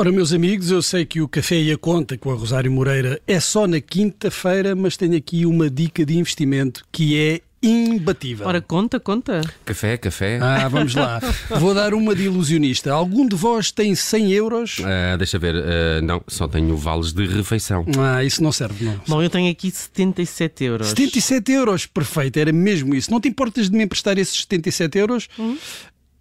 Ora, meus amigos, eu sei que o Café e a Conta com a Rosário Moreira é só na quinta-feira, mas tenho aqui uma dica de investimento que é imbatível. Ora, conta, conta. Café, café. Ah, vamos lá. Vou dar uma de ilusionista. Algum de vós tem 100 euros? Ah, deixa ver, ah, não, só tenho vales de refeição. Ah, isso não serve, não. Bom, eu tenho aqui 77 euros. 77 euros, perfeito, era mesmo isso. Não te importas de me emprestar esses 77 euros?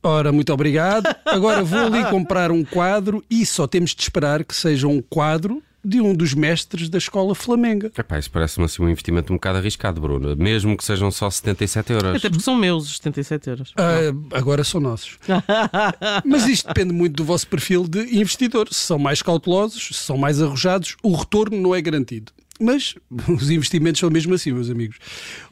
Ora, muito obrigado. Agora vou ali comprar um quadro e só temos de esperar que seja um quadro de um dos mestres da escola flamenga. Epá, isso parece-me assim um investimento um bocado arriscado, Bruno. Mesmo que sejam só 77 euros. Até porque são meus os 77 euros. Ah, agora são nossos. Mas isto depende muito do vosso perfil de investidor. Se são mais cautelosos, se são mais arrojados, o retorno não é garantido. Mas os investimentos são mesmo assim, meus amigos.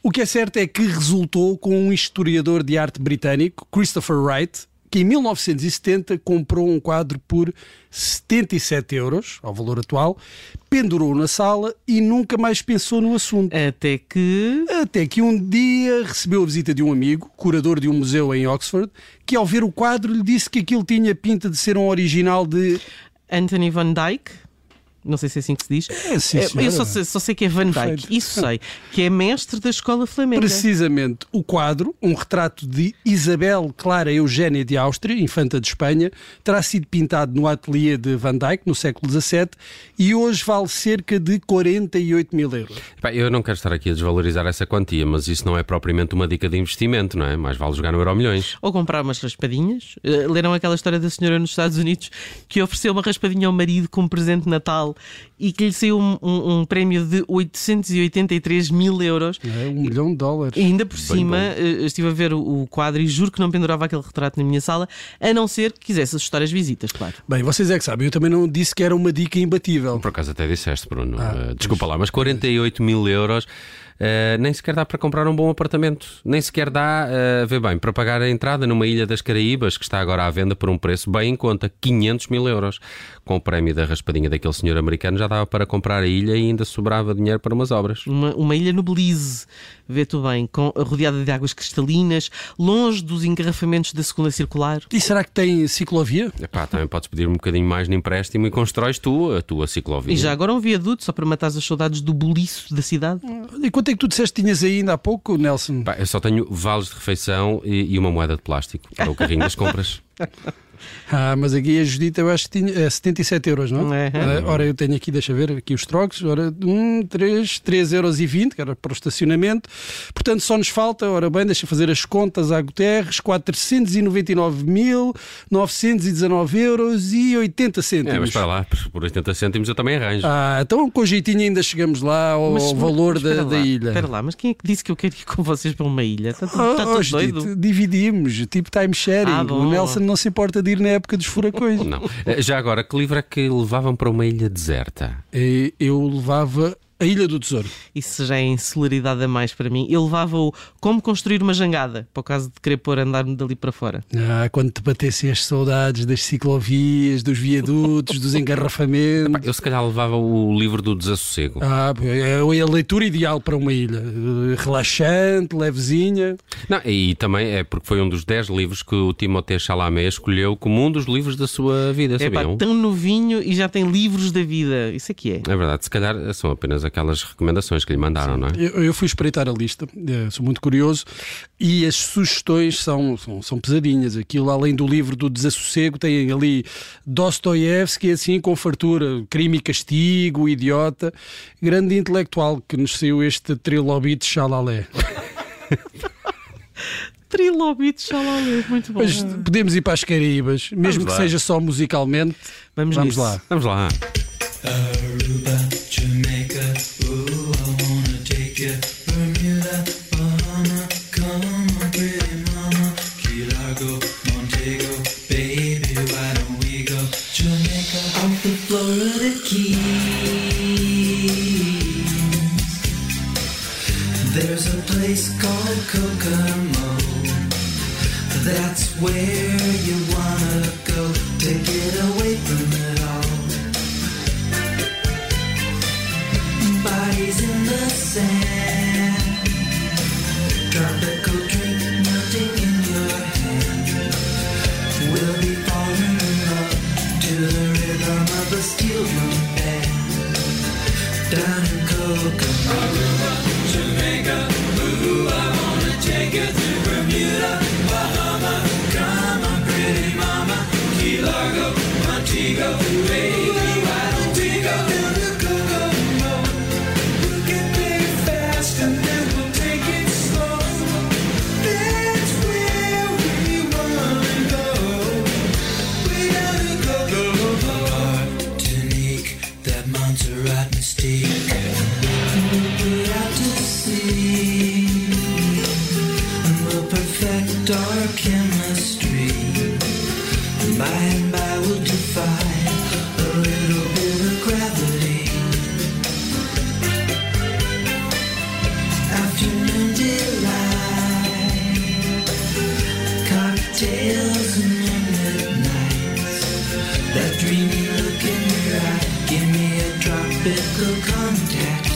O que é certo é que resultou com um historiador de arte britânico, Christopher Wright, que em 1970 comprou um quadro por 77 euros, ao valor atual, pendurou na sala e nunca mais pensou no assunto. Até que. Até que um dia recebeu a visita de um amigo, curador de um museu em Oxford, que ao ver o quadro lhe disse que aquilo tinha pinta de ser um original de. Anthony Van Dyke. Não sei se é assim que se diz. É, sim, É, eu só sei, só sei que é Van Dyke. Perfeito. Isso sei. Que é mestre da escola flamenga. Precisamente o quadro, um retrato de Isabel Clara Eugénia de Áustria, infanta de Espanha, terá sido pintado no ateliê de Van Dyck no século XVII e hoje vale cerca de 48 mil euros. Eu não quero estar aqui a desvalorizar essa quantia, mas isso não é propriamente uma dica de investimento, não é? Mais vale jogar no Euro Milhões. Ou comprar umas raspadinhas. Eh, leram aquela história da senhora nos Estados Unidos que ofereceu uma raspadinha ao marido como presente de Natal e que lhe saiu um, um- um prémio de 883 mil euros. É um milhão de dólares. E ainda por Bem cima, bom. eh, estive a ver o, o quadro e juro que não pendurava aquele retrato na minha sala, a não ser que quisesse assustar as visitas, claro. Bem, vocês é que sabem, eu também não disse que era uma dica imbatível. Por acaso até disseste, Bruno. Ah, Eh, desculpa lá, mas 48 mil euros eh, nem sequer dá para comprar um bom apartamento. Nem sequer dá, eh, vê bem, para pagar a entrada numa ilha das Caraíbas, que está agora à venda por um preço bem em conta, 500 mil euros. Com o prémio da raspadinha daquele senhor americano já dava para comprar a ilha e ainda sobrava dinheiro para umas obras. Uma, uma ilha no Belize, vê tu bem, com, rodeada de águas cristalinas, longe dos engarrafamentos da segunda circular. E será que tem ciclovia? Epá, também podes pedir um bocadinho mais de empréstimo e constróis tu a tua ciclovia. E já agora um viaduto, só para matar as saudades do boliço da cidade. E quanto é que tu disseste que tinhas aí ainda há pouco, Nelson? Pá, eu só tenho vales de refeição e, e uma moeda de plástico para o carrinho das compras. Ah, mas aqui a Judita eu acho que tinha é 77 euros, não é? É. Ah, ora, eu tenho aqui, deixa ver, aqui os trocos, ora, 1, 3, 3 euros e 20, que era para o estacionamento. Portanto, só nos falta, ora bem, deixa fazer as contas à Guterres, 499.919 euros e 80 cêntimos. É, mas para lá, por- por 80 cêntimos eu também arranjo. Ah, então com jeitinho ainda chegamos lá ao, Mas- valor mas da, espera da lá, ilha. Espera lá, mas quem é que disse que eu quero ir com vocês para uma ilha? Está, tudo- Oh, está oh, tudo Judite, doido? dividimos, tipo time sharing. Ah, o. Nelson não se importa na época dos furacões. Não. Eh, Já agora, que livro é que levavam para uma ilha deserta? E Eu levava a Ilha do Tesouro. Isso já é insularidade a mais para mim. Eu levava-o como construir uma jangada, para o caso de querer pôr andar-me dali para fora. Ah, quando te batessem as saudades das ciclovias, dos viadutos, dos engarrafamentos. Eu se calhar levava o livro do desassossego. Ah, é a leitura ideal para uma ilha. Eh, Relaxante, levezinha. Não, e também é porque foi um dos 10 livros que o Timothée Chalamet escolheu como um dos livros da sua vida, É pá, sabiam? tão novinho e já tem livros da vida. Isso é que é. É verdade, se calhar são apenas aquelas recomendações que lhe mandaram, não é? Eu, eu fui espreitar a lista, eh, sou muito curioso, e as sugestões são, são, são pesadinhas. Aquilo, além do livro do desassossego, tem ali Dostoiévski, assim, com fartura, crime e castigo, idiota, grande intelectual que nos saiu este trilobite chalalé. Trilobite Xalalé, muito bom. Mas podemos ir para as Caraíbas, mesmo que lá. seja só musicalmente. Vamos, Vamos lá. Vamos lá. Keys. There's a place called Kokomo. That's where you wanna go to get you to Bermuda, Bahama. Come on, pretty mama. Key Largo, Montego, baby, we go to the there fast and then we'll take it slow. That's where we wanna go. To Kokomo. Martinique, that Montserrat mystique. We'll out to sea. Cocktails and moonlit nights. That dreamy look in your eye, give me a tropical contact